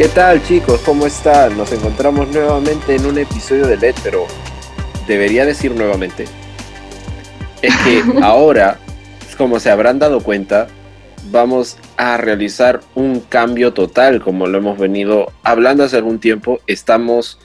¿Qué tal chicos? ¿Cómo están? Nos encontramos nuevamente en un episodio de LED, pero debería decir nuevamente. Es que ahora, como se habrán dado cuenta, vamos a realizar un cambio total, como lo hemos venido hablando hace algún tiempo. Estamos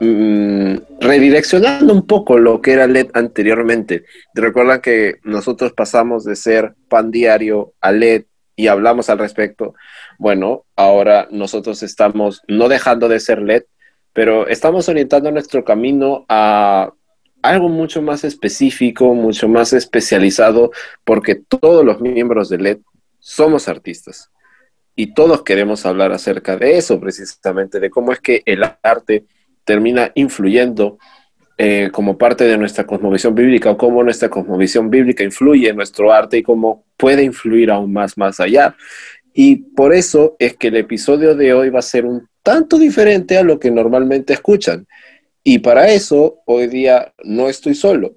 mm, redireccionando un poco lo que era LED anteriormente. Recuerdan que nosotros pasamos de ser pan diario a LED y hablamos al respecto. Bueno, ahora nosotros estamos no dejando de ser LED, pero estamos orientando nuestro camino a algo mucho más específico, mucho más especializado, porque todos los miembros de LED somos artistas. Y todos queremos hablar acerca de eso, precisamente, de cómo es que el arte termina influyendo eh, como parte de nuestra cosmovisión bíblica o cómo nuestra cosmovisión bíblica influye en nuestro arte y cómo puede influir aún más más allá. Y por eso es que el episodio de hoy va a ser un tanto diferente a lo que normalmente escuchan. Y para eso hoy día no estoy solo.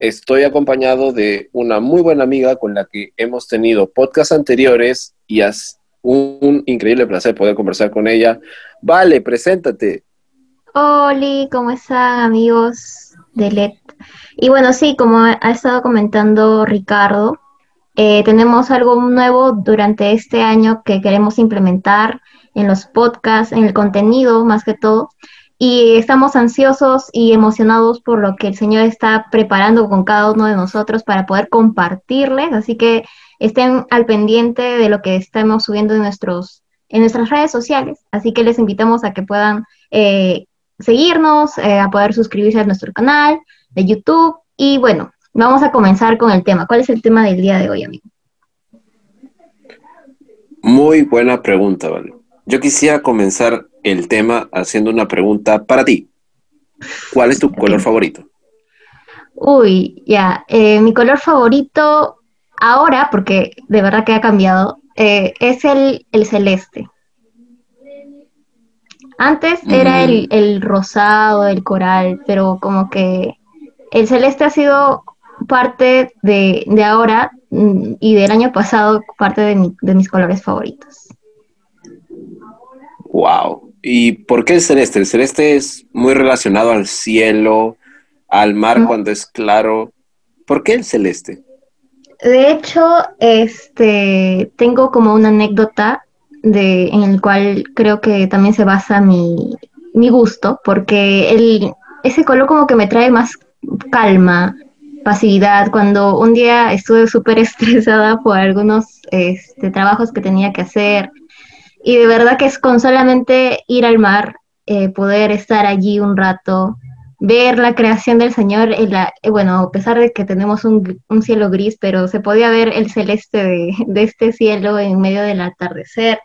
Estoy acompañado de una muy buena amiga con la que hemos tenido podcasts anteriores y es un increíble placer poder conversar con ella. Vale, preséntate. Hola, ¿cómo están amigos de LED? Y bueno, sí, como ha estado comentando Ricardo, eh, tenemos algo nuevo durante este año que queremos implementar en los podcasts, en el contenido más que todo. Y estamos ansiosos y emocionados por lo que el Señor está preparando con cada uno de nosotros para poder compartirles. Así que estén al pendiente de lo que estamos subiendo en, nuestros, en nuestras redes sociales. Así que les invitamos a que puedan eh, seguirnos, eh, a poder suscribirse a nuestro canal de YouTube. Y bueno, vamos a comenzar con el tema. ¿Cuál es el tema del día de hoy, amigo? Muy buena pregunta, Vale. Yo quisiera comenzar el tema haciendo una pregunta para ti. ¿Cuál es tu color favorito? Uy, ya, eh, mi color favorito ahora, porque de verdad que ha cambiado, eh, es el, el celeste. Antes era el, el, rosado, el coral, pero como que el celeste ha sido parte de, de ahora mm, y del año pasado, parte de, de, mis colores favoritos. Wow. ¿Y por qué el celeste? El celeste es muy relacionado al cielo, al mar cuando es claro. ¿Por qué el celeste? De hecho, este, tengo como una anécdota de, en el cual creo que también se basa mi, mi gusto, porque el, ese color como que me trae más calma, pasividad. Cuando un día estuve súper estresada por algunos este, trabajos que tenía que hacer, y de verdad que es con solamente ir al mar, eh, poder estar allí un rato, ver la creación del Señor, la, eh, bueno, a pesar de que tenemos un, un, cielo gris, pero se podía ver el celeste de este cielo en medio del atardecer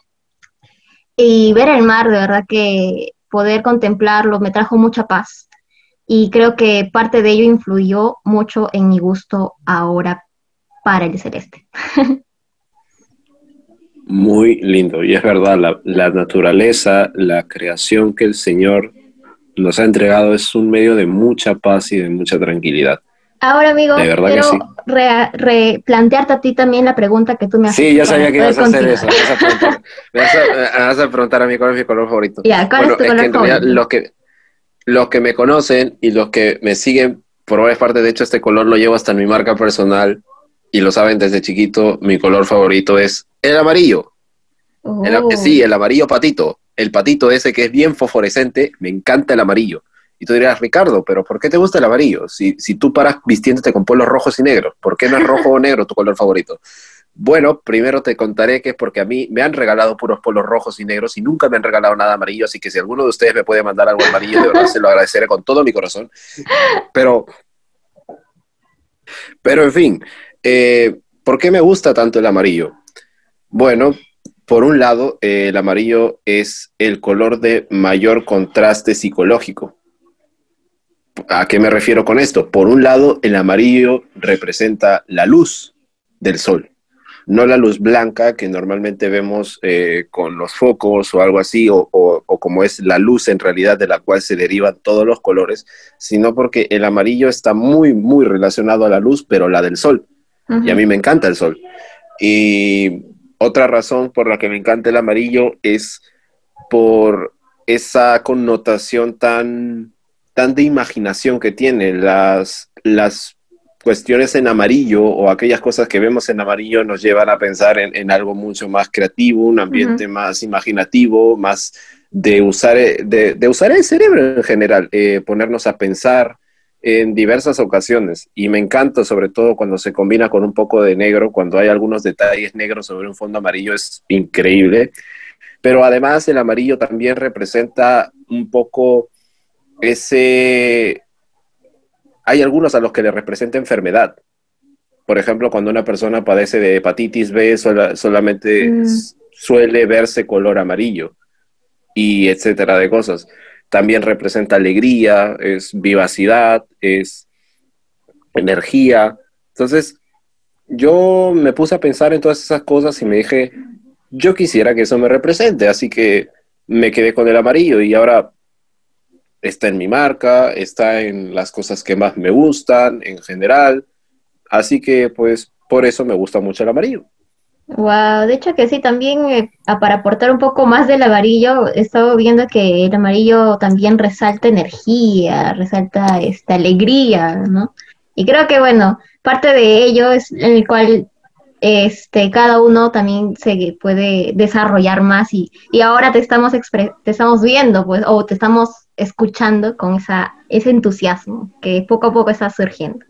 y ver el mar, de verdad que poder contemplarlo me trajo mucha paz y creo que parte de ello influyó mucho en mi gusto ahora para el celeste. Muy lindo, y es verdad, la, la, naturaleza, la creación que el Señor nos ha entregado es un medio de mucha paz y de mucha tranquilidad. Ahora, amigo, quiero sí. replantearte a ti también la pregunta que tú me haces. Sí, ya sabía que ibas a hacer eso. Me, vas a, me vas a preguntar a mí cuál es mi color favorito. Ya, ¿cuál bueno, es tu es que favorito? realidad los que, los que me conocen y los que me siguen por varias partes, de hecho este color lo llevo hasta en mi marca personal y lo saben desde chiquito, mi color favorito es el amarillo. Oh. El, sí, el amarillo patito. El patito ese que es bien fosforescente, me encanta el amarillo. Y tú dirías, Ricardo, pero ¿por qué te gusta el amarillo? Si, si tú paras vistiéndote con polos rojos y negros, ¿por qué no es rojo o negro tu color favorito? Bueno, primero te contaré que es porque a mí me han regalado puros polos rojos y negros y nunca me han regalado nada amarillo, así que si alguno de ustedes me puede mandar algo amarillo, de verdad se lo agradeceré con todo mi corazón. Pero, pero en fin, eh, ¿por qué me gusta tanto el amarillo? Bueno, por un lado, eh, el amarillo es el color de mayor contraste psicológico. ¿A qué me refiero con esto? Por un lado, el amarillo representa la luz del sol, no la luz blanca que normalmente vemos eh, con los focos o algo así, o, o, o, como es la luz en realidad de la cual se derivan todos los colores, sino porque el amarillo está muy, muy relacionado a la luz, pero la del sol. Uh -huh. Y a mí me encanta el sol. Y otra razón por la que me encanta el amarillo es por esa connotación tan, tan de imaginación que tiene. Las, las cuestiones en amarillo o aquellas cosas que vemos en amarillo nos llevan a pensar en, algo mucho más creativo, un ambiente más imaginativo, más de usar, de, usar el cerebro en general, eh, ponernos a pensar en diversas ocasiones. Y me encanta sobre todo cuando se combina con un poco de negro, cuando hay algunos detalles negros sobre un fondo amarillo, es increíble. Pero además el amarillo también representa un poco ese hay algunos a los que le representa enfermedad. Por ejemplo, cuando una persona padece de hepatitis B, solamente mm. suele verse color amarillo y etcétera de cosas. También representa alegría, es vivacidad, es energía. Entonces, yo me puse a pensar en todas esas cosas y me dije, yo quisiera que eso me represente, así que me quedé con el amarillo y ahora está en mi marca, está en las cosas que más me gustan en general. Así que pues por eso me gusta mucho el amarillo. Wow, de hecho que sí, también eh, para aportar un poco más del amarillo, he estado viendo que el amarillo también resalta energía, resalta esta alegría, ¿no? Y creo que bueno, parte de ello es el cual este, cada uno también se puede desarrollar más y, y ahora te estamos, te estamos viendo, pues, o te estamos escuchando con esa, ese entusiasmo que poco a poco está surgiendo.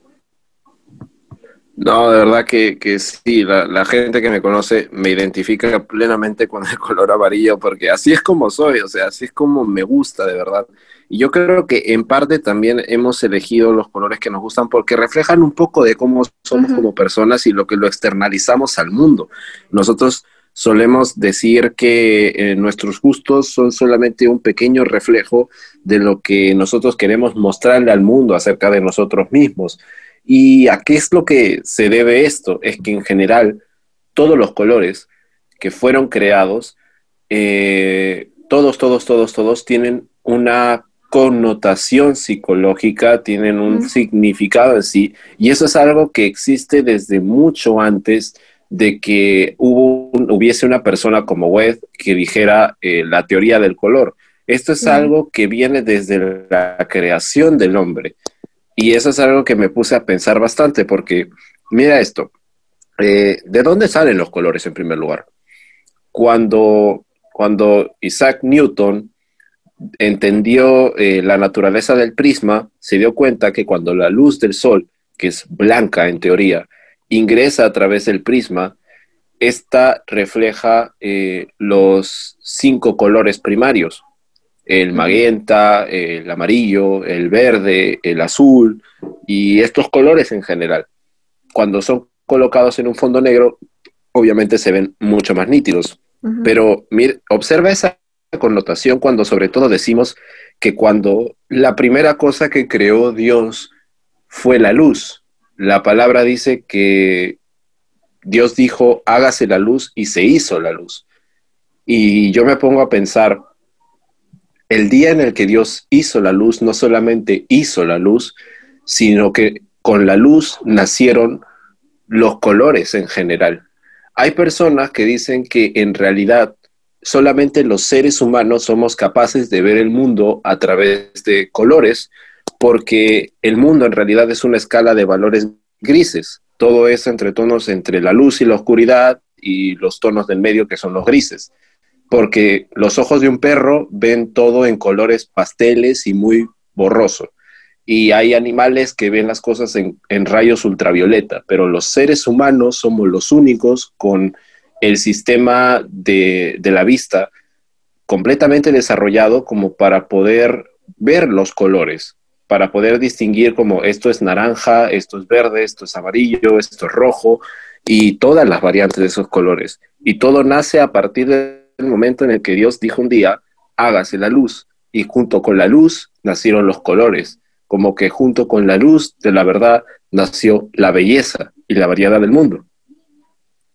No, de verdad que, que sí, la, la, gente que me conoce me identifica plenamente con el color amarillo porque así es como soy, o sea, así es como me gusta de verdad. Y yo creo que en parte también hemos elegido los colores que nos gustan porque reflejan un poco de cómo somos como personas y lo que lo externalizamos al mundo. Nosotros solemos decir que eh, nuestros gustos son solamente un pequeño reflejo de lo que nosotros queremos mostrarle al mundo acerca de nosotros mismos. ¿Y a qué es lo que se debe esto? Es que en general todos los colores que fueron creados, eh, todos, todos, todos, todos tienen una connotación psicológica, tienen un significado en sí, y eso es algo que existe desde mucho antes de que hubo, hubiese una persona como Webb que dijera eh, la teoría del color. Esto es algo que viene desde la creación del hombre. Y eso es algo que me puse a pensar bastante, porque mira esto, eh, ¿de dónde salen los colores en primer lugar? Cuando, cuando Isaac Newton entendió eh, la naturaleza del prisma, se dio cuenta que cuando la luz del sol, que es blanca en teoría, ingresa a través del prisma, esta refleja eh, los cinco colores primarios, el magenta, el amarillo, el verde, el azul y estos colores en general. Cuando son colocados en un fondo negro, obviamente se ven mucho más nítidos. Pero observa esa connotación cuando sobre todo decimos que cuando la primera cosa que creó Dios fue la luz. La palabra dice que Dios dijo, hágase la luz y se hizo la luz. Y yo me pongo a pensar, el día en el que Dios hizo la luz, no solamente hizo la luz, sino que con la luz nacieron los colores en general. Hay personas que dicen que en realidad solamente los seres humanos somos capaces de ver el mundo a través de colores, porque el mundo en realidad es una escala de valores grises. Todo es entre tonos entre la luz y la oscuridad y los tonos del medio que son los grises. Porque los ojos de un perro ven todo en colores pasteles y muy borroso. Y hay animales que ven las cosas en, en rayos ultravioleta, pero los seres humanos somos los únicos con el sistema de, la vista completamente desarrollado como para poder ver los colores, para poder distinguir como esto es naranja, esto es verde, esto es amarillo, esto es rojo y todas las variantes de esos colores. Y todo nace a partir del momento en el que Dios dijo un día, hágase la luz. Y junto con la luz nacieron los colores, como que junto con la luz de la verdad nació la belleza y la variedad del mundo.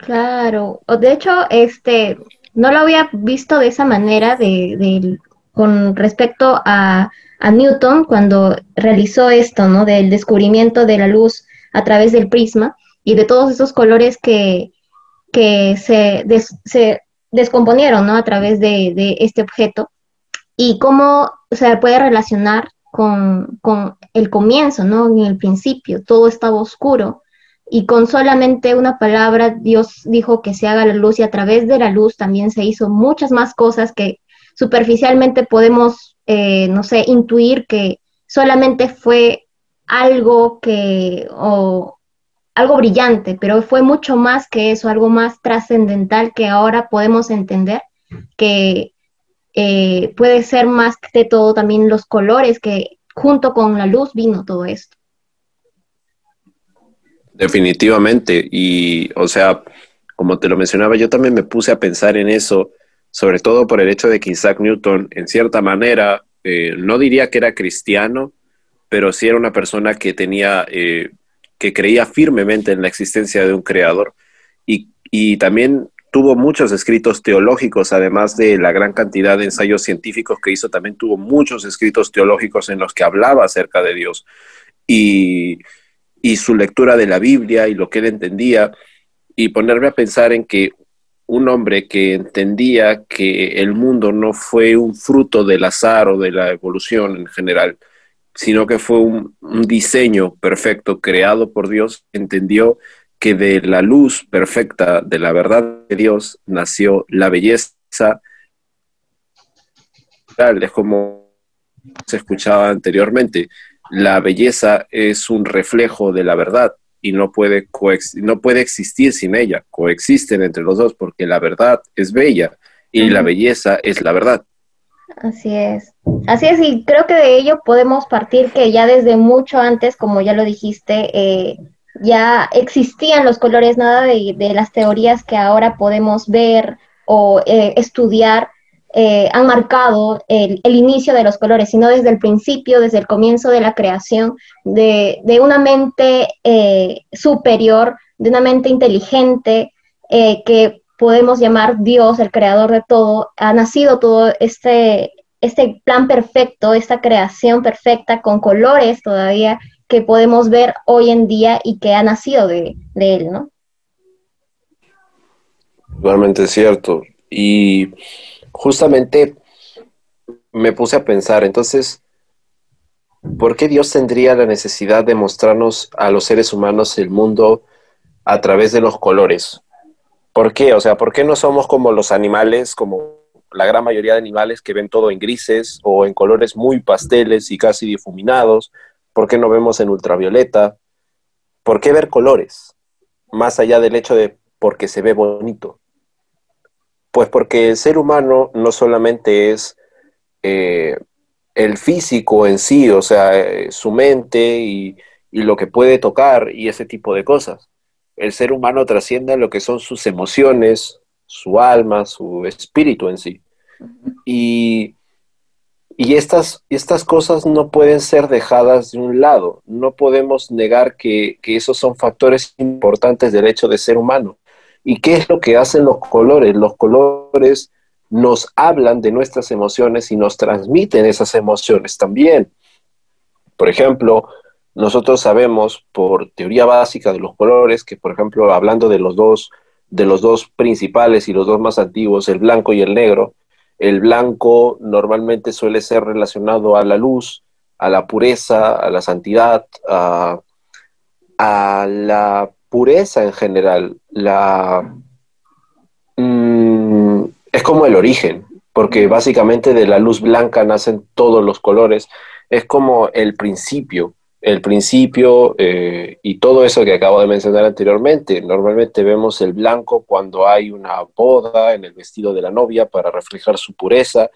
Claro, de hecho, este, no lo había visto de esa manera de, con respecto a, Newton cuando realizó esto, ¿no? Del descubrimiento de la luz a través del prisma y de todos esos colores que, que se, se descomponieron, ¿no? A través de, de este objeto y cómo se puede relacionar con, con, el comienzo, ¿no? En el principio, todo estaba oscuro y con solamente una palabra Dios dijo que se haga la luz y a través de la luz también se hizo muchas más cosas que superficialmente podemos, eh, no sé, intuir que solamente fue algo que, o algo brillante, pero fue mucho más que eso, algo más trascendental que ahora podemos entender que eh, puede ser más de todo también los colores que junto con la luz vino todo esto. Definitivamente, y o sea, como te lo mencionaba, yo también me puse a pensar en eso, sobre todo por el hecho de que Isaac Newton, en cierta manera, eh, no diría que era cristiano, pero sí era una persona que tenía, eh, que creía firmemente en la existencia de un creador. Y, y también tuvo muchos escritos teológicos, además de la gran cantidad de ensayos científicos que hizo, también tuvo muchos escritos teológicos en los que hablaba acerca de Dios. Y, y su lectura de la Biblia y lo que él entendía, y ponerme a pensar en que un hombre que entendía que el mundo no fue un fruto del azar o de la evolución en general, sino que fue un, un diseño perfecto creado por Dios, entendió que de la luz perfecta de la verdad de Dios nació la belleza. Es como se escuchaba anteriormente, la belleza es un reflejo de la verdad y no puede, no puede existir sin ella. Coexisten entre los dos porque la verdad es bella y la belleza es la verdad. Así es. Así es, y creo que de ello podemos partir que ya desde mucho antes, como ya lo dijiste, eh, ya existían los colores, nada de, las teorías que ahora podemos ver o eh, estudiar eh, han marcado el, inicio de los colores, sino desde el principio, desde el comienzo de la creación, de, una mente eh, superior, de una mente inteligente, que podemos llamar Dios, el creador de todo, ha nacido todo este, este plan perfecto, esta creación perfecta con colores todavía que podemos ver hoy en día y que ha nacido de, él, ¿no? Totalmente cierto. Y justamente me puse a pensar, entonces, ¿por qué Dios tendría la necesidad de mostrarnos a los seres humanos el mundo a través de los colores? ¿Por qué? O sea, ¿por qué no somos como los animales, como la gran mayoría de animales que ven todo en grises o en colores muy pasteles y casi difuminados? ¿Por qué no vemos en ultravioleta? ¿Por qué ver colores? Más allá del hecho de porque se ve bonito. Pues porque el ser humano no solamente es eh, el físico en sí, o sea, eh, su mente y, y, lo que puede tocar y ese tipo de cosas. El ser humano trasciende lo que son sus emociones, su alma, su espíritu en sí. Y y estas, estas cosas no pueden ser dejadas de un lado. No podemos negar que, esos son factores importantes del hecho de ser humano. ¿Y qué es lo que hacen los colores? Los colores nos hablan de nuestras emociones y nos transmiten esas emociones también. Por ejemplo, nosotros sabemos por teoría básica de los colores que, por ejemplo, hablando de los dos, de los dos principales y los dos más antiguos, el blanco y el negro, el blanco normalmente suele ser relacionado a la luz, a la pureza, a la santidad, a, la pureza en general. La, mm, es como el origen, porque básicamente de la luz blanca nacen todos los colores. Es como el principio el principio eh, y todo eso que acabo de mencionar anteriormente. Normalmente vemos el blanco cuando hay una boda en el vestido de la novia para reflejar su pureza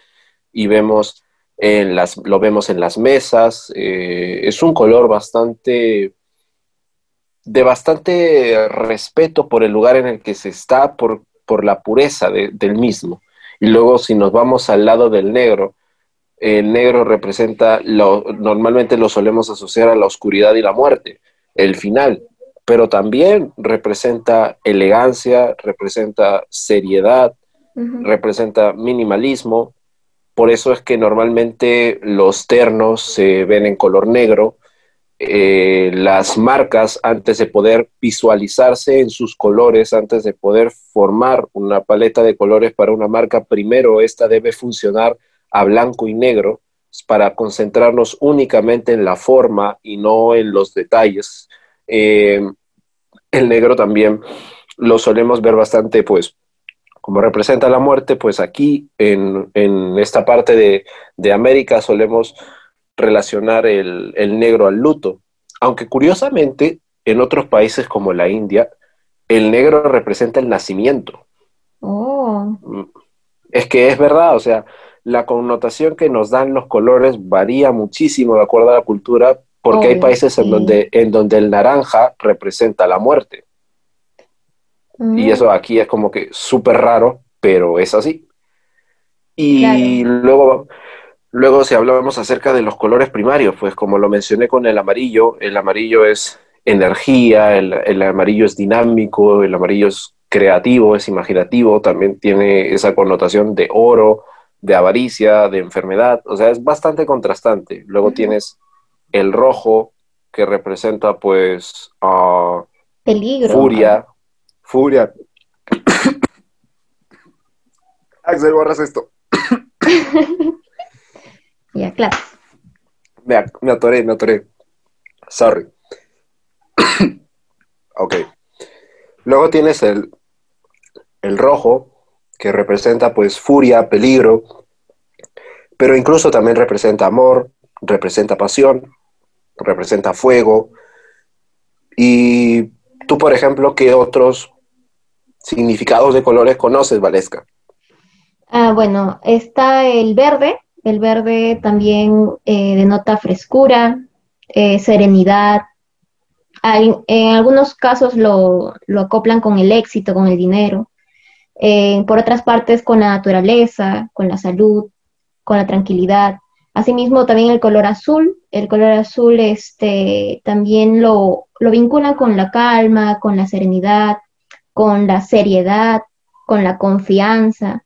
y vemos en las, lo vemos en las mesas. Eh, es un color bastante de bastante respeto por el lugar en el que se está, por, por la pureza del mismo. Y luego si nos vamos al lado del negro, el negro representa, lo, normalmente lo solemos asociar a la oscuridad y la muerte, el final, pero también representa elegancia, representa seriedad, representa minimalismo. Por eso es que normalmente los ternos se ven en color negro eh, las marcas antes de poder visualizarse en sus colores, antes de poder formar una paleta de colores para una marca, primero esta debe funcionar a blanco y negro para concentrarnos únicamente en la forma y no en los detalles. Eh, el negro también lo solemos ver bastante, pues, como representa la muerte, pues aquí en, esta parte de, América solemos relacionar el, negro al luto. Aunque curiosamente, en otros países como la India, el negro representa el nacimiento. Oh. Es que es verdad, o sea, la connotación que nos dan los colores varía muchísimo de acuerdo a la cultura, porque hay países en, donde, en donde el naranja representa la muerte. Y mm. eso aquí es como que súper raro, pero es así. Y luego, luego si hablamos acerca de los colores primarios, pues como lo mencioné con el amarillo, el amarillo es energía, el, el amarillo es dinámico, el amarillo es creativo, es imaginativo, también tiene esa connotación de oro, de avaricia, de enfermedad, o sea, es bastante contrastante. Luego tienes el rojo, que representa pues peligro. Furia, furia. Axel, borras esto. ya, claro. Me, me atoré, me atoré. Sorry. ok. Luego tienes el, el rojo, que representa pues furia, peligro, pero incluso también representa amor, representa pasión, representa fuego. Y tú, por ejemplo, ¿qué otros significados de colores conoces, Valesca? Ah, bueno, está el verde. El verde también eh, denota frescura, eh, serenidad. en algunos casos lo, acoplan con el éxito, con el dinero. Eh, por otras partes, con la naturaleza, con la salud, con la tranquilidad. Asimismo, también el color azul. El color azul este, también lo, lo con la calma, con la serenidad, con la seriedad, con la confianza.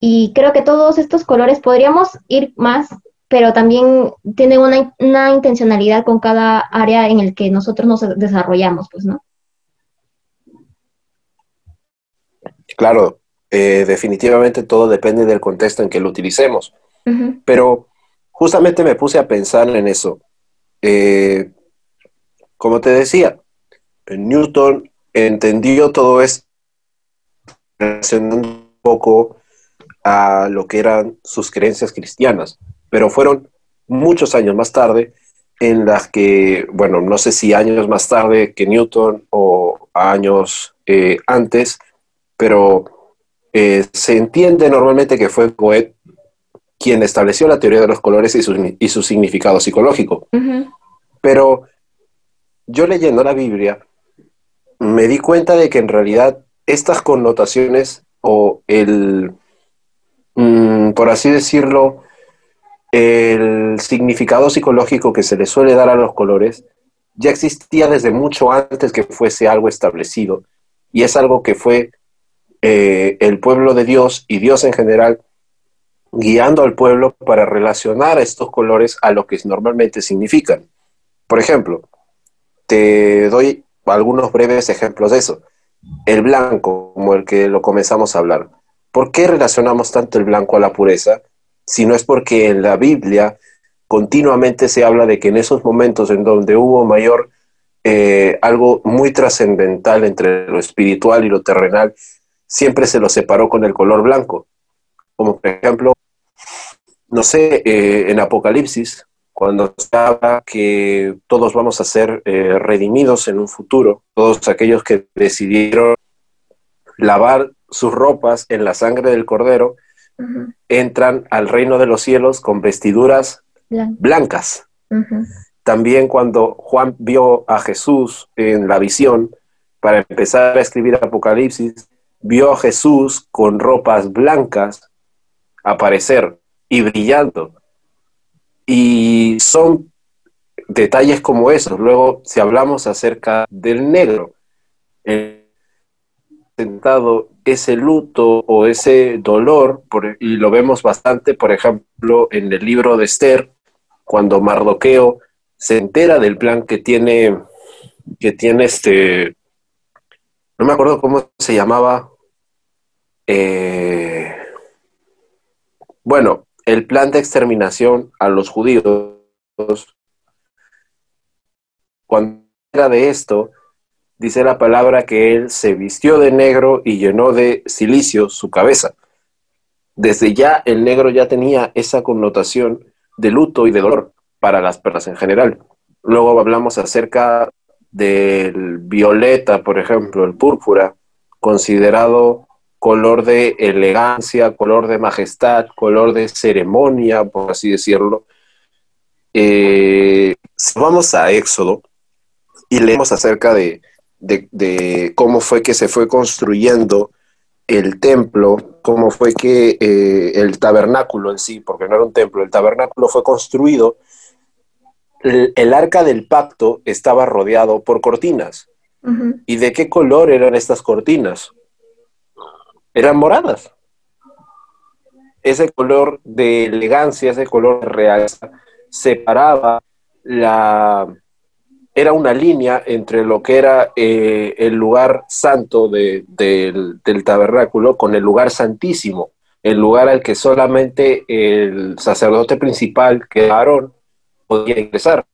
Y creo que todos estos colores podríamos ir más, pero también tienen una, una intencionalidad con cada área en el que nosotros nos desarrollamos, pues, ¿no? Claro, eh, definitivamente todo depende del contexto en que lo utilicemos. Pero justamente me puse a pensar en eso. Eh, como te decía, Newton entendió todo esto relacionando un poco a lo que eran sus creencias cristianas, pero fueron muchos años más tarde en las que, bueno, no sé si años más tarde que Newton o años eh, antes, pero eh, se entiende normalmente que fue Goethe quien estableció la teoría de los colores y su, significado psicológico. Pero yo leyendo la Biblia me di cuenta de que en realidad estas connotaciones o el, mm, por así decirlo, el significado psicológico que se le suele dar a los colores ya existía desde mucho antes que fuese algo establecido. Y es algo que fue eh, el pueblo de Dios y Dios en general guiando al pueblo para relacionar estos colores a lo que normalmente significan. Por ejemplo, te doy algunos breves ejemplos de eso. El blanco, como el que lo comenzamos a hablar. ¿Por qué relacionamos tanto el blanco a la pureza? Si no es porque en la Biblia continuamente se habla de que en esos momentos en donde hubo mayor, eh, algo muy trascendental entre lo espiritual y lo terrenal, siempre se lo separó con el color blanco. Como por ejemplo, no sé, eh, en Apocalipsis, cuando se habla que todos vamos a ser eh, redimidos en un futuro, todos aquellos que decidieron lavar sus ropas en la sangre del cordero, entran al reino de los cielos con vestiduras blancas. También cuando Juan vio a Jesús en la visión, para empezar a escribir Apocalipsis, vio a Jesús con ropas blancas aparecer y brillando. Y son detalles como esos. Luego, si hablamos acerca del negro, sentado ese luto o ese dolor, y lo vemos bastante, por ejemplo, en el libro de Esther, cuando Mardoqueo se entera del plan que tiene, que tiene este, no me acuerdo cómo se llamaba, eh, bueno, el plan de exterminación a los judíos, cuando era de esto, dice la palabra que él se vistió de negro y llenó de silicio su cabeza. Desde ya el negro ya tenía esa connotación de luto y de dolor para las personas en general. Luego hablamos acerca del violeta, por ejemplo, el púrpura, considerado color de elegancia, color de majestad, color de ceremonia, por así decirlo. Eh, si vamos a Éxodo y leemos acerca de, cómo fue que se fue construyendo el templo, cómo fue que eh, el tabernáculo en sí, porque no era un templo, el tabernáculo fue construido, el, arca del pacto estaba rodeado por cortinas. ¿Y de qué color eran estas cortinas? Eran moradas. Ese color de elegancia, ese color realeza, separaba la, era una línea entre lo que era eh, el lugar santo del, tabernáculo con el lugar santísimo, el lugar al que solamente el sacerdote principal, que era Aarón, podía ingresar.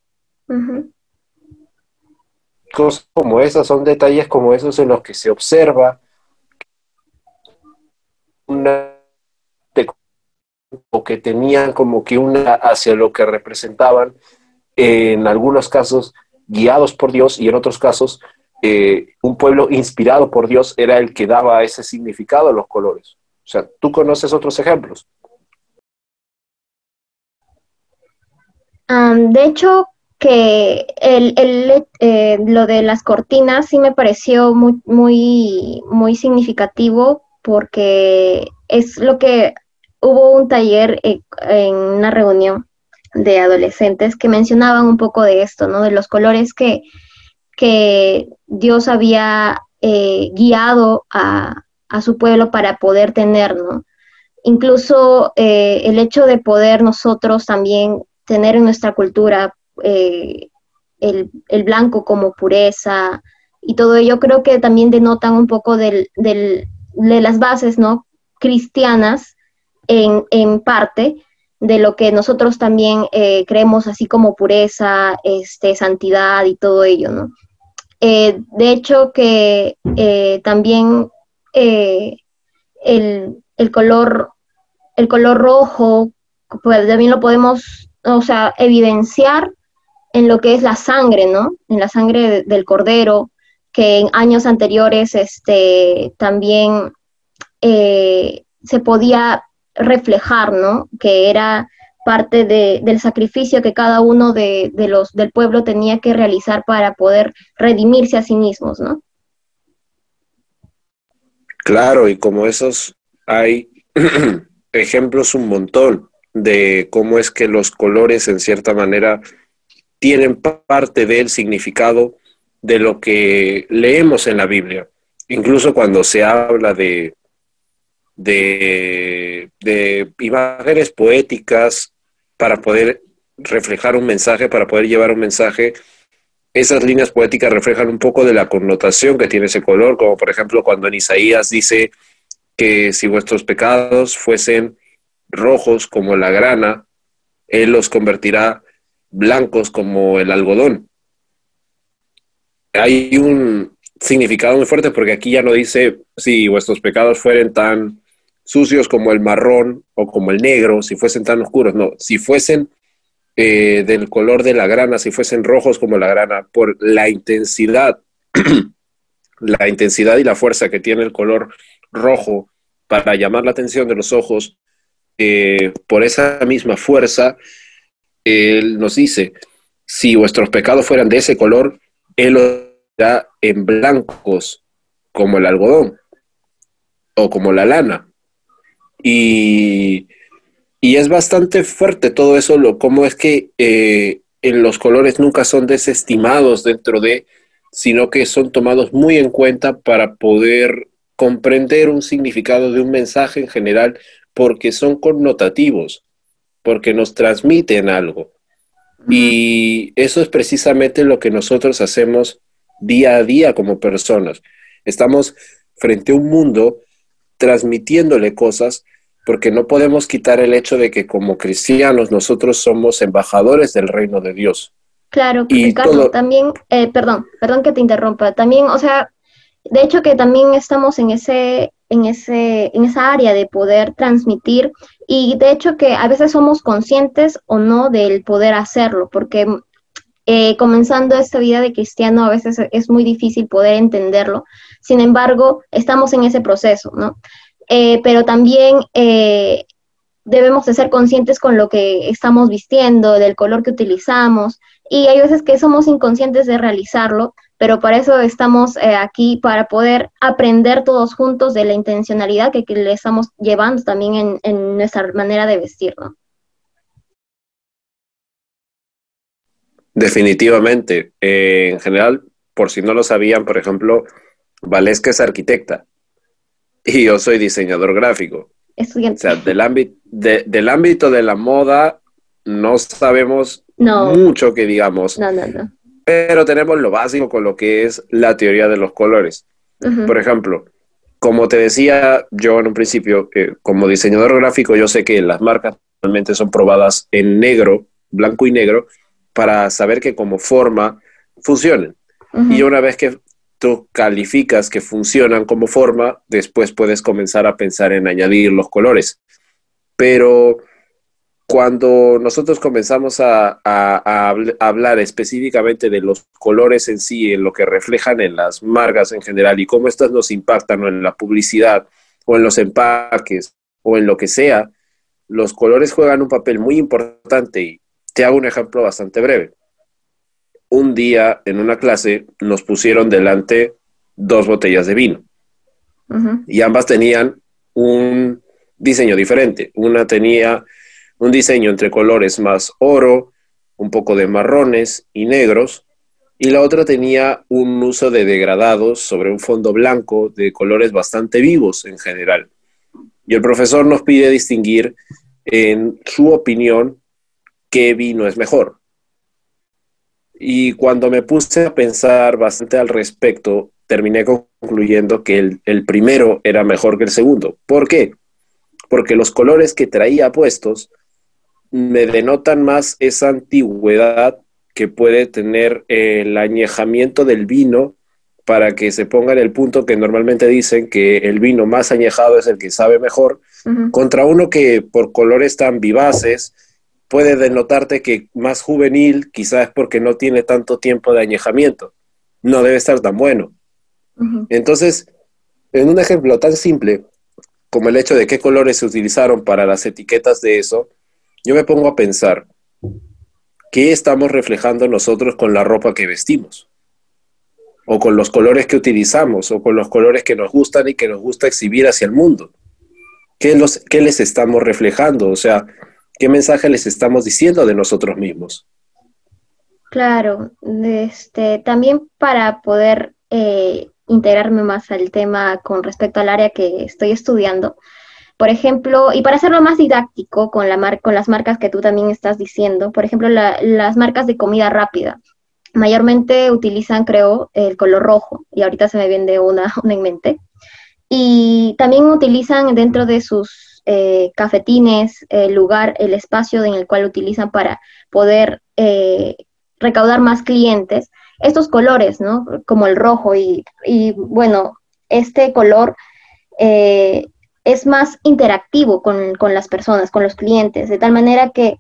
Cosas como esas son detalles como esos en los que se observa una o que tenían como que una hacia lo que representaban en algunos casos guiados por Dios y en otros casos eh, un pueblo inspirado por Dios era el que daba ese significado a los colores. O sea, ¿tú conoces otros ejemplos? de hecho, que el, eh, lo de las cortinas sí me pareció muy, muy, muy significativo porque es lo que hubo un taller eh, en una reunión de adolescentes que mencionaban un poco de esto, ¿no? De los colores que, que Dios había eh, guiado a, su pueblo para poder tener, ¿no? Incluso eh, el hecho de poder nosotros también tener en nuestra cultura eh, el, blanco como pureza y todo ello, creo que también denotan un poco del, de las bases, ¿no? Cristianas en, en parte, de lo que nosotros también eh, creemos así como pureza, este, santidad y todo ello, ¿no? Eh, de hecho que eh, también el, color, el color rojo, pues también lo podemos, o sea, evidenciar en lo que es la sangre, ¿no? En la sangre del cordero, que en años anteriores este, también se podía reflejar, ¿no? Que era parte del sacrificio que cada uno de, los del pueblo tenía que realizar para poder redimirse a sí mismos, ¿no? Claro, y como esos hay ejemplos un montón de cómo es que los colores en cierta manera tienen parte del significado de lo que leemos en la Biblia. Incluso cuando se habla de, de, imágenes poéticas para poder reflejar un mensaje, para poder llevar un mensaje. Esas líneas poéticas reflejan un poco de la connotación que tiene ese color, como por ejemplo cuando en Isaías dice que si vuestros pecados fuesen rojos como la grana, Él los convertirá blancos como el algodón. Hay un significado muy fuerte porque aquí ya no dice si vuestros pecados fueren tan sucios como el marrón o como el negro, si fuesen tan oscuros, no, si fuesen eh, del color de la grana, si fuesen rojos como la grana, por la intensidad, la intensidad y la fuerza que tiene el color rojo para llamar la atención de los ojos, eh, por esa misma fuerza, Él nos dice, si vuestros pecados fueran de ese color, Él los da en blancos como el algodón o como la lana. Y, es bastante fuerte todo eso, lo, cómo es que eh, en los colores nunca son desestimados dentro de, sino que son tomados muy en cuenta para poder comprender un significado de un mensaje en general, porque son connotativos, porque nos transmiten algo. Y eso es precisamente lo que nosotros hacemos día a día como personas. Estamos frente a un mundo transmitiéndole cosas porque no podemos quitar el hecho de que como cristianos nosotros somos embajadores del reino de Dios. Claro, y Ricardo, también, eh, perdón, perdón que te interrumpa, también, o sea, de hecho que también estamos en ese, en ese, en esa área de poder transmitir y de hecho que a veces somos conscientes o no del poder hacerlo, porque eh, comenzando esta vida de cristiano a veces es muy difícil poder entenderlo, sin embargo, estamos en ese proceso, ¿no? Eh, pero también debemos de ser conscientes con lo que estamos vistiendo, del color que utilizamos, y hay veces que somos inconscientes de realizarlo, pero para eso estamos eh, aquí, para poder aprender todos juntos de la intencionalidad que, le estamos llevando también en, nuestra manera de vestir, Definitivamente. Eh, en general, por si no lo sabían, por ejemplo, Valesca es arquitecta y yo soy diseñador gráfico. O sea, del, ámbito, del ámbito de la moda no sabemos mucho que digamos. No, no, no. Pero tenemos lo básico con lo que es la teoría de los colores. Por ejemplo, como te decía yo en un principio, como diseñador gráfico, yo sé que las marcas realmente son probadas en negro, blanco y negro, para saber que como forma funcionen. Y una vez que calificas que funcionan como forma, después puedes comenzar a pensar en añadir los colores. Pero cuando nosotros comenzamos a, hablar específicamente de los colores en sí, en lo que reflejan en las marcas en general y cómo estas nos impactan en la publicidad o en los empaques o en lo que sea, los colores juegan un papel muy importante y te hago un ejemplo bastante breve un día en una clase nos pusieron delante dos botellas de vino y ambas tenían un diseño diferente. Una tenía un diseño entre colores más oro, un poco de marrones y negros, y la otra tenía un uso de degradados sobre un fondo blanco de colores bastante vivos en general. Y el profesor nos pide distinguir en su opinión qué vino es mejor, y cuando me puse a pensar bastante al respecto, terminé concluyendo que el, primero era mejor que el segundo. ¿Por qué? Porque los colores que traía puestos me denotan más esa antigüedad que puede tener el añejamiento del vino para que se ponga en el punto que normalmente dicen que el vino más añejado es el que sabe mejor, contra uno que por colores tan vivaces, puede denotarte que más juvenil quizás es porque no tiene tanto tiempo de añejamiento. No debe estar tan bueno. Entonces, en un ejemplo tan simple como el hecho de qué colores se utilizaron para las etiquetas de eso, yo me pongo a pensar, ¿qué estamos reflejando nosotros con la ropa que vestimos? O con los colores que utilizamos, o con los colores que nos gustan y que nos gusta exhibir hacia el mundo. ¿Qué, los, qué les estamos reflejando? O sea, ¿Qué mensaje les estamos diciendo de nosotros mismos? Claro, este, también para poder eh, integrarme más al tema con respecto al área que estoy estudiando, por ejemplo, y para hacerlo más didáctico con, la con las marcas que tú también estás diciendo, por ejemplo, las marcas de comida rápida, mayormente utilizan, creo, el color rojo, y ahorita se me viene una, una en mente, y también utilizan dentro de sus eh, cafetines, el lugar, el espacio en el cual utilizan para poder eh, recaudar más clientes, estos colores, ¿no? Como el rojo y, bueno, este color eh, es más interactivo con, las personas, con los clientes, de tal manera que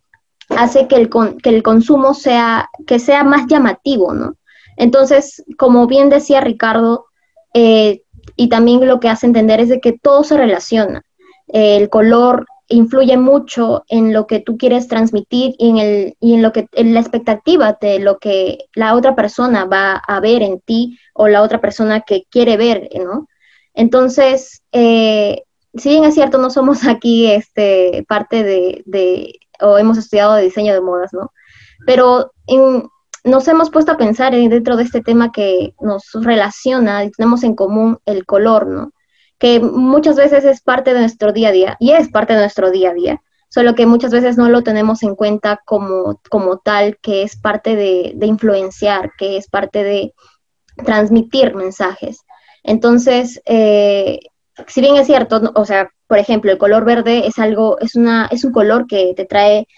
hace que el, que el consumo sea, que sea más llamativo, ¿no? Entonces, como bien decía Ricardo, y también lo que hace entender es de que todo se relaciona el color influye mucho en lo que tú quieres transmitir y en, el, y en lo que en la expectativa de lo que la otra persona va a ver en ti o la otra persona que quiere ver, ¿no? Entonces, eh, si bien es cierto, no somos aquí este, parte de, de, o hemos estudiado de diseño de modas, ¿no? Pero nos hemos puesto a pensar dentro de este tema que nos relaciona y tenemos en común el color, ¿no? Que muchas veces es parte de nuestro día a día y es parte de nuestro día a día. solo que muchas veces no lo tenemos en cuenta como, como tal, que es parte de, influenciar, que es parte de transmitir mensajes. Entonces, eh, si bien es cierto, o sea, por ejemplo, el color verde es algo, es una, es un color que te trae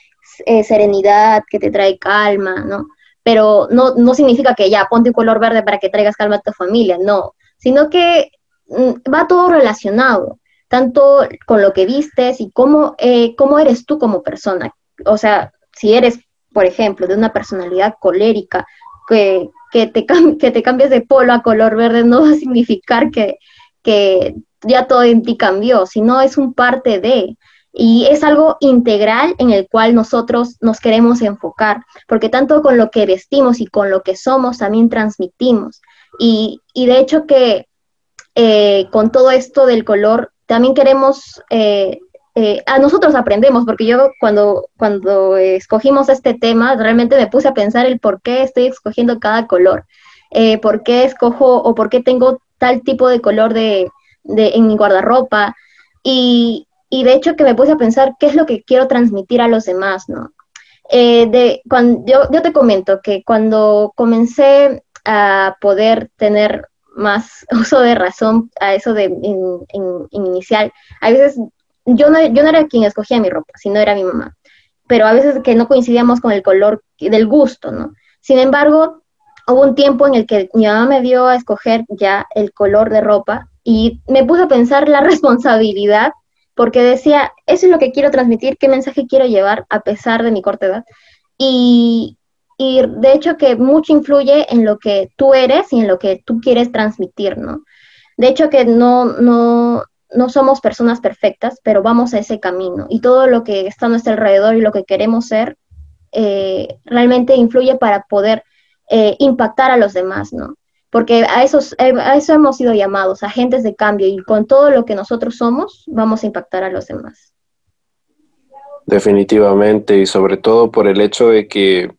eh, serenidad, que te trae calma, ¿no? Pero no, no significa que ya ponte un color verde para que traigas calma a tu familia, no, sino que va todo relacionado, tanto con lo que vistes y cómo, eh, cómo eres tú como persona. O sea, si eres, por ejemplo, de una personalidad colérica, que, que, te, que te cambies de polo a color verde no va a significar que, que ya todo en ti cambió, sino es un parte de, y es algo integral en el cual nosotros nos queremos enfocar, porque tanto con lo que vestimos y con lo que somos también transmitimos. Y, y de hecho que eh, con todo esto del color, también queremos, eh, eh, a nosotros aprendemos, porque yo cuando, cuando escogimos este tema, realmente me puse a pensar el por qué estoy escogiendo cada color, por qué escojo o por qué tengo tal tipo de color de, en mi guardarropa. Y, de hecho que me puse a pensar qué es lo que quiero transmitir a los demás, ¿no? Eh, de, cuando, yo, te comento que cuando comencé a poder tener más uso de razón a eso de inicial, a veces yo no, yo no era quien escogía mi ropa, sino era mi mamá, pero a veces que no coincidíamos con el color del gusto, ¿no? Sin embargo, hubo un tiempo en el que mi mamá me dio a escoger ya el color de ropa y me puse a pensar la responsabilidad porque decía, eso es lo que quiero transmitir, qué mensaje quiero llevar a pesar de mi corta edad. Y, y de hecho que mucho influye en lo que tú eres y en lo que tú quieres transmitir, ¿no? De hecho que no, no, no somos personas perfectas, pero vamos a ese camino y todo lo que está a nuestro alrededor y lo que queremos ser eh, realmente influye para poder eh, impactar a los demás, ¿no? Porque a, esos, eh, a eso hemos sido llamados, agentes de cambio, y con todo lo que nosotros somos, vamos a impactar a los demás. Definitivamente, y sobre todo por el hecho de que,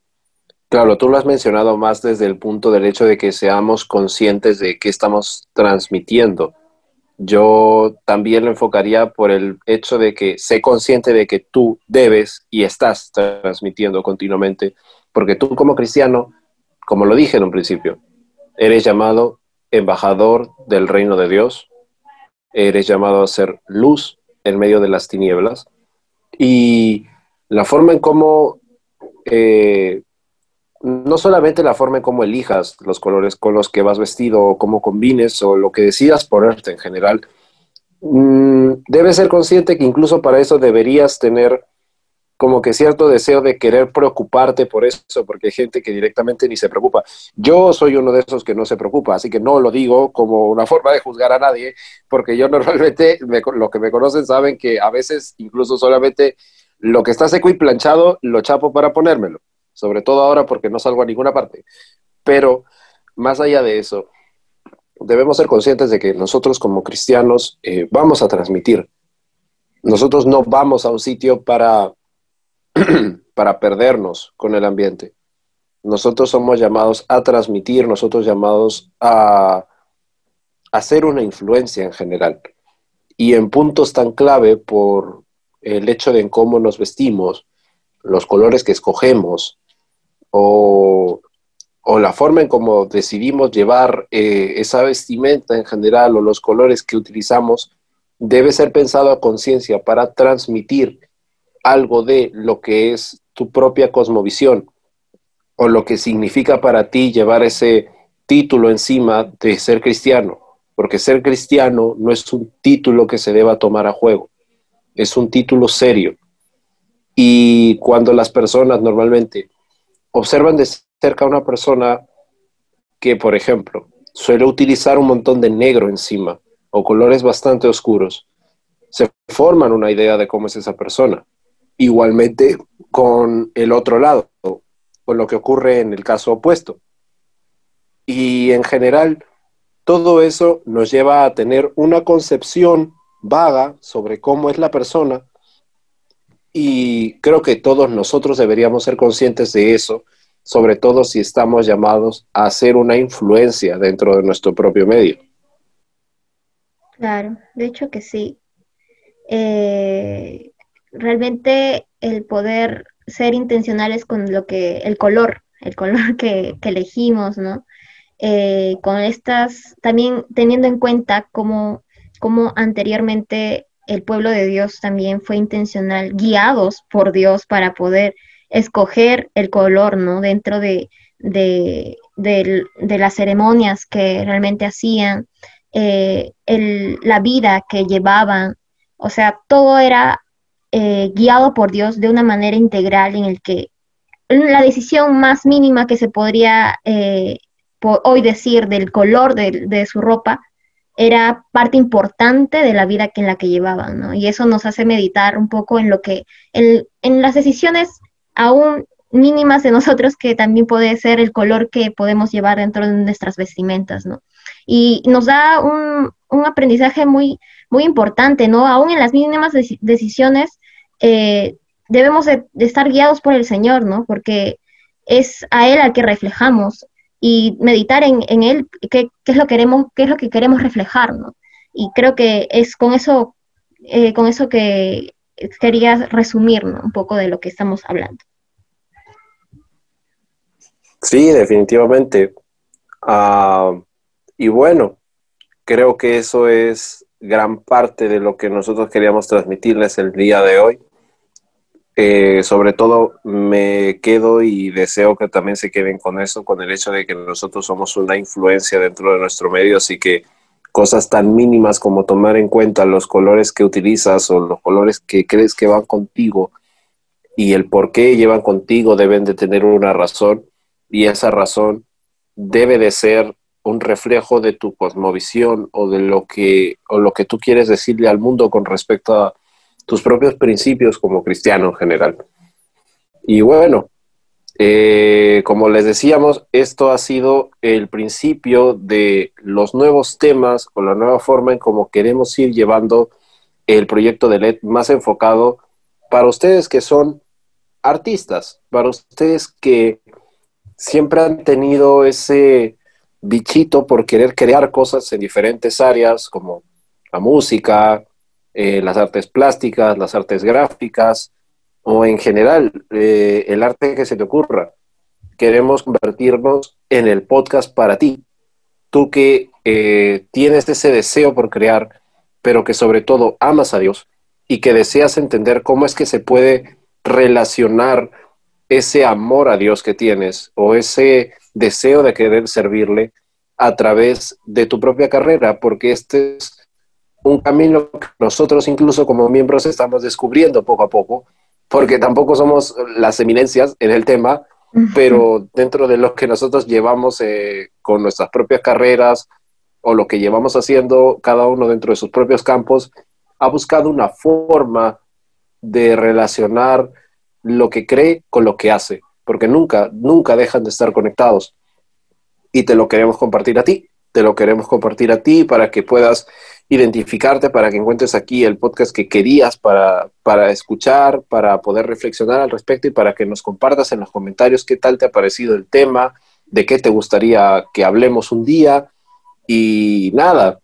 claro, tú lo has mencionado más desde el punto del hecho de que seamos conscientes de qué estamos transmitiendo. Yo también lo enfocaría por el hecho de que sé consciente de que tú debes y estás transmitiendo continuamente, porque tú como cristiano como lo dije en un principio, eres llamado embajador del reino de Dios, eres llamado a ser luz en medio de las tinieblas y la forma en cómo, eh, no solamente la forma en cómo elijas los colores con los que vas vestido o cómo combines o lo que decidas ponerte en general, mm, debes ser consciente que incluso para eso deberías tener como que cierto deseo de querer preocuparte por eso, porque hay gente que directamente ni se preocupa. Yo soy uno de esos que no se preocupa, así que no lo digo como una forma de juzgar a nadie, porque yo normalmente, los que me conocen saben que a veces incluso solamente lo que está seco y planchado lo chapo para ponérmelo, sobre todo ahora porque no salgo a ninguna parte. Pero más allá de eso, debemos ser conscientes de que nosotros como cristianos eh, vamos a transmitir. Nosotros no vamos a un sitio para para perdernos con el ambiente. Nosotros somos llamados a transmitir, nosotros llamados a hacer una influencia en general. Y en puntos tan clave por el hecho de cómo nos vestimos, los colores que escogemos o, la forma en cómo decidimos llevar eh, esa vestimenta en general o los colores que utilizamos, debe ser pensado a conciencia para transmitir algo de lo que es tu propia cosmovisión o lo que significa para ti llevar ese título encima de ser cristiano, porque ser cristiano no es un título que se deba tomar a juego, es un título serio. Y cuando las personas normalmente observan de cerca a una persona que, por ejemplo, suele utilizar un montón de negro encima o colores bastante oscuros, se forman una idea de cómo es esa persona. Igualmente con el otro lado, con lo que ocurre en el caso opuesto. Y en general, todo eso nos lleva a tener una concepción vaga sobre cómo es la persona y creo que todos nosotros deberíamos ser conscientes de eso, sobre todo si estamos llamados a hacer una influencia dentro de nuestro propio medio. Claro, de hecho que sí. Eh, realmente el poder ser intencionales con lo que, el color, el color que, elegimos, ¿no? Eh, con estas, también teniendo en cuenta cómo, cómo anteriormente el pueblo de Dios también fue intencional, guiados por Dios para poder escoger el color, ¿no? Dentro de, de, las ceremonias que realmente hacían, eh, la vida que llevaban, o sea, todo era eh, guiado por Dios de una manera integral en el que la decisión más mínima que se podría eh, hoy decir del color de, su ropa era parte importante de la vida que en la que llevaban, ¿no? Y eso nos hace meditar un poco en lo que, en las decisiones aún mínimas de nosotros que también puede ser el color que podemos llevar dentro de nuestras vestimentas, ¿no? Y nos da un, un aprendizaje muy, muy importante, ¿no? Aún en las mínimas decisiones eh, debemos de, estar guiados por el Señor, ¿no? Porque es a Él al que reflejamos y meditar en, Él qué, es lo queremos, qué es lo que queremos reflejar, ¿no? Y creo que es con eso, eh, con eso que quería resumir un poco de lo que estamos hablando. Sí, definitivamente. Ah, y bueno, creo que eso es gran parte de lo que nosotros queríamos transmitirles el día de hoy. Eh, sobre todo me quedo y deseo que también se queden con eso, con el hecho de que nosotros somos una influencia dentro de nuestro medio, así que cosas tan mínimas como tomar en cuenta los colores que utilizas o los colores que crees que van contigo y el por qué llevan contigo deben de tener una razón y esa razón debe de ser un reflejo de tu cosmovisión o de lo que o lo que tú quieres decirle al mundo con respecto a tus propios principios como cristiano en general. Y bueno, eh, como les decíamos, esto ha sido el principio de los nuevos temas o la nueva forma en cómo queremos ir llevando el proyecto de LED más enfocado para ustedes que son artistas, para ustedes que siempre han tenido ese bichito por querer crear cosas en diferentes áreas como la música, eh, las artes plásticas, las artes gráficas o en general eh, el arte que se te ocurra. Queremos convertirnos en el podcast para ti. Tú que eh, tienes ese deseo por crear, pero que sobre todo amas a Dios y que deseas entender cómo es que se puede relacionar ese amor a Dios que tienes o ese deseo de querer servirle a través de tu propia carrera, porque este es un camino que nosotros incluso como miembros estamos descubriendo poco a poco, porque tampoco somos las eminencias en el tema, pero dentro de lo que nosotros llevamos eh, con nuestras propias carreras o lo que llevamos haciendo cada uno dentro de sus propios campos, ha buscado una forma de relacionar lo que cree con lo que hace, porque nunca, nunca dejan de estar conectados. Y te lo queremos compartir a ti, te lo queremos compartir a ti para que puedas identificarte, para que encuentres aquí el podcast que querías para, para escuchar, para poder reflexionar al respecto y para que nos compartas en los comentarios qué tal te ha parecido el tema, de qué te gustaría que hablemos un día y nada.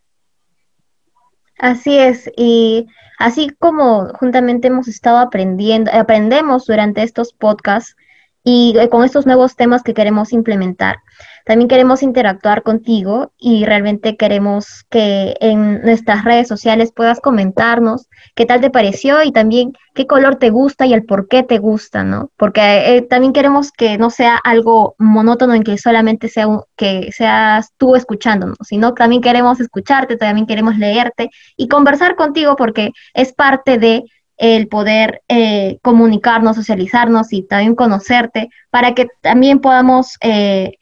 Así es, y así como juntamente hemos estado aprendiendo, aprendemos durante estos podcasts y eh, con estos nuevos temas que queremos implementar. También queremos interactuar contigo y realmente queremos que en nuestras redes sociales puedas comentarnos qué tal te pareció y también qué color te gusta y el por qué te gusta, ¿no? Porque eh, también queremos que no sea algo monótono en que solamente sea que seas tú escuchándonos, sino también queremos escucharte, también queremos leerte y conversar contigo porque es parte de el poder eh, comunicarnos, socializarnos y también conocerte para que también podamos eh,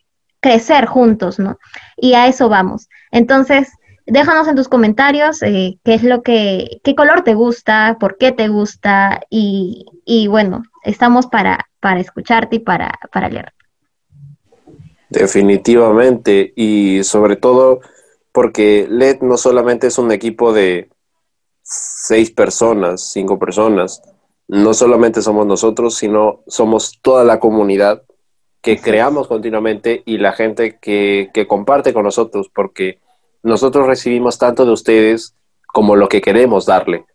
crecer juntos, ¿no? Y a eso vamos. Entonces, déjanos en tus comentarios eh, qué es lo que, qué color te gusta, por qué te gusta y, y bueno, estamos para, para escucharte y para, para leer. Definitivamente, y sobre todo porque LED no solamente es un equipo de seis personas, cinco personas, no solamente somos nosotros, sino somos toda la comunidad que creamos continuamente y la gente que, comparte con nosotros, porque nosotros recibimos tanto de ustedes como lo que queremos darle.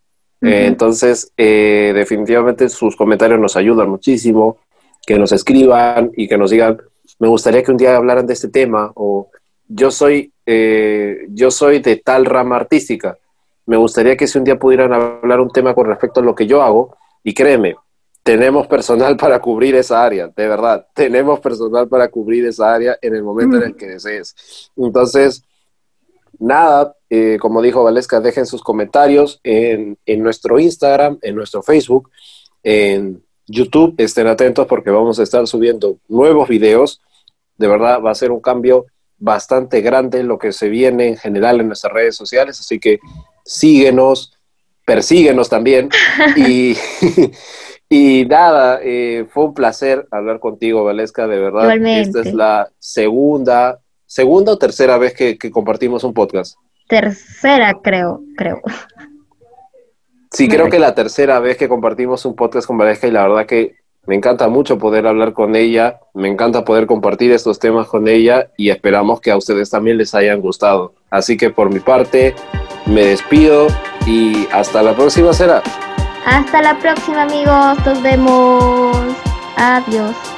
Eh, entonces, eh, definitivamente sus comentarios nos ayudan muchísimo, que nos escriban y que nos digan, me gustaría que un día hablaran de este tema o yo soy, eh, yo soy de tal rama artística. Me gustaría que si un día pudieran hablar un tema con respecto a lo que yo hago y créeme, tenemos personal para cubrir esa área, de verdad, tenemos personal para cubrir esa área en el momento en el que desees. Entonces, nada, eh, como dijo Valesca, dejen sus comentarios en, en, nuestro Instagram, en nuestro Facebook, en YouTube. Estén atentos porque vamos a estar subiendo nuevos videos. De verdad, va a ser un cambio bastante grande lo que se viene en general en nuestras redes sociales. Así que síguenos, persíguenos también. y, y nada, eh, fue un placer hablar contigo, Valesca, de verdad. Esta es la segunda segunda o tercera vez que, compartimos un podcast. Tercera, creo, creo. Sí, creo que la tercera vez que compartimos un podcast con Valesca y la verdad que me encanta mucho poder hablar con ella, me encanta poder compartir estos temas con ella y esperamos que a ustedes también les hayan gustado. Así que por mi parte, me despido y hasta la próxima será. Hasta la próxima amigos, nos vemos. Adiós.